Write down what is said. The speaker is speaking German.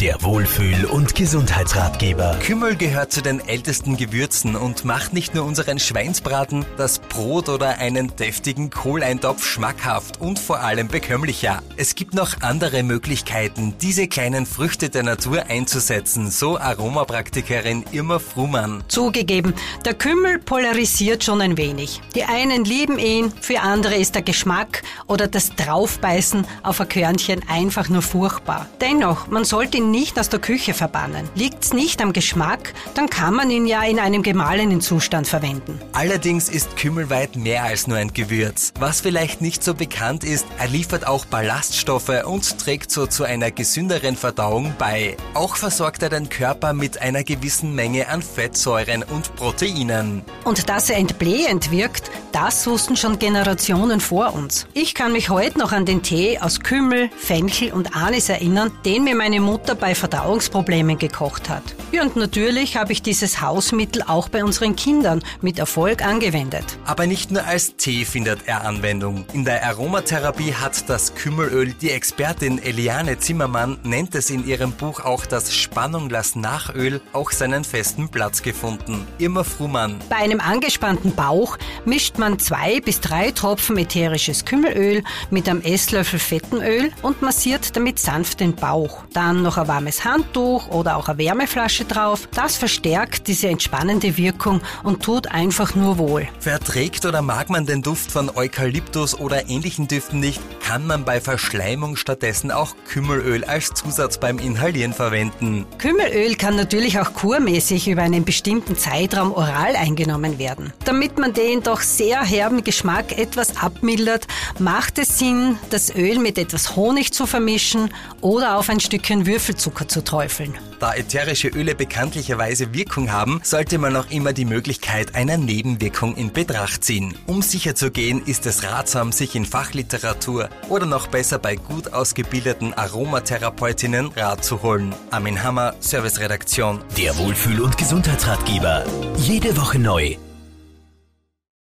Der Wohlfühl- und Gesundheitsratgeber. Kümmel gehört zu den ältesten Gewürzen und macht nicht nur unseren Schweinsbraten, das Brot oder einen deftigen Kohleintopf schmackhaft und vor allem bekömmlicher. Es gibt noch andere Möglichkeiten, diese kleinen Früchte der Natur einzusetzen, so Aromapraktikerin Irma Frumann. Zugegeben, der Kümmel polarisiert schon ein wenig. Die einen lieben ihn, für andere ist der Geschmack oder das Draufbeißen auf ein Körnchen einfach nur furchtbar. Dennoch, man sollte ihn nicht aus der Küche verbannen. Liegt's nicht am Geschmack, dann kann man ihn ja in einem gemahlenen Zustand verwenden. Allerdings ist Kümmel weit mehr als nur ein Gewürz. Was vielleicht nicht so bekannt ist, er liefert auch Ballaststoffe und trägt so zu einer gesünderen Verdauung bei. Auch versorgt er den Körper mit einer gewissen Menge an Fettsäuren und Proteinen. Und dass er entblähend wirkt, das wussten schon Generationen vor uns. Ich kann mich heute noch an den Tee aus Kümmel, Fenchel und Anis erinnern, den mir meine Mutter bei Verdauungsproblemen gekocht hat. Ja, und natürlich habe ich dieses Hausmittel auch bei unseren Kindern mit Erfolg angewendet. Aber nicht nur als Tee findet er Anwendung. In der Aromatherapie hat das Kümmelöl, die Expertin Eliane Zimmermann nennt es in ihrem Buch auch das Spannung lass Nachöl, auch seinen festen Platz gefunden. Irma Frumann. Bei einem angespannten Bauch mischt man zwei bis drei Tropfen ätherisches Kümmelöl mit einem Esslöffel Fettenöl und massiert damit sanft den Bauch. Dann noch ein warmes Handtuch oder auch eine Wärmeflasche drauf. Das verstärkt diese entspannende Wirkung und tut einfach nur wohl. Verträgt oder mag man den Duft von Eukalyptus oder ähnlichen Düften nicht, kann man bei Verschleimung stattdessen auch Kümmelöl als Zusatz beim Inhalieren verwenden. Kümmelöl kann natürlich auch kurmäßig über einen bestimmten Zeitraum oral eingenommen werden. Damit man den doch sehr herben Geschmack etwas abmildert, macht es Sinn, das Öl mit etwas Honig zu vermischen oder auf ein Stückchen Würfelzucker zu träufeln. Da ätherische Öle bekanntlicherweise Wirkung haben, sollte man auch immer die Möglichkeit einer Nebenwirkung in Betracht ziehen. Um sicherzugehen, ist es ratsam, sich in Fachliteratur oder noch besser bei gut ausgebildeten Aromatherapeutinnen Rat zu holen. Armin Hammer, Serviceredaktion. Der Wohlfühl- und Gesundheitsratgeber. Jede Woche neu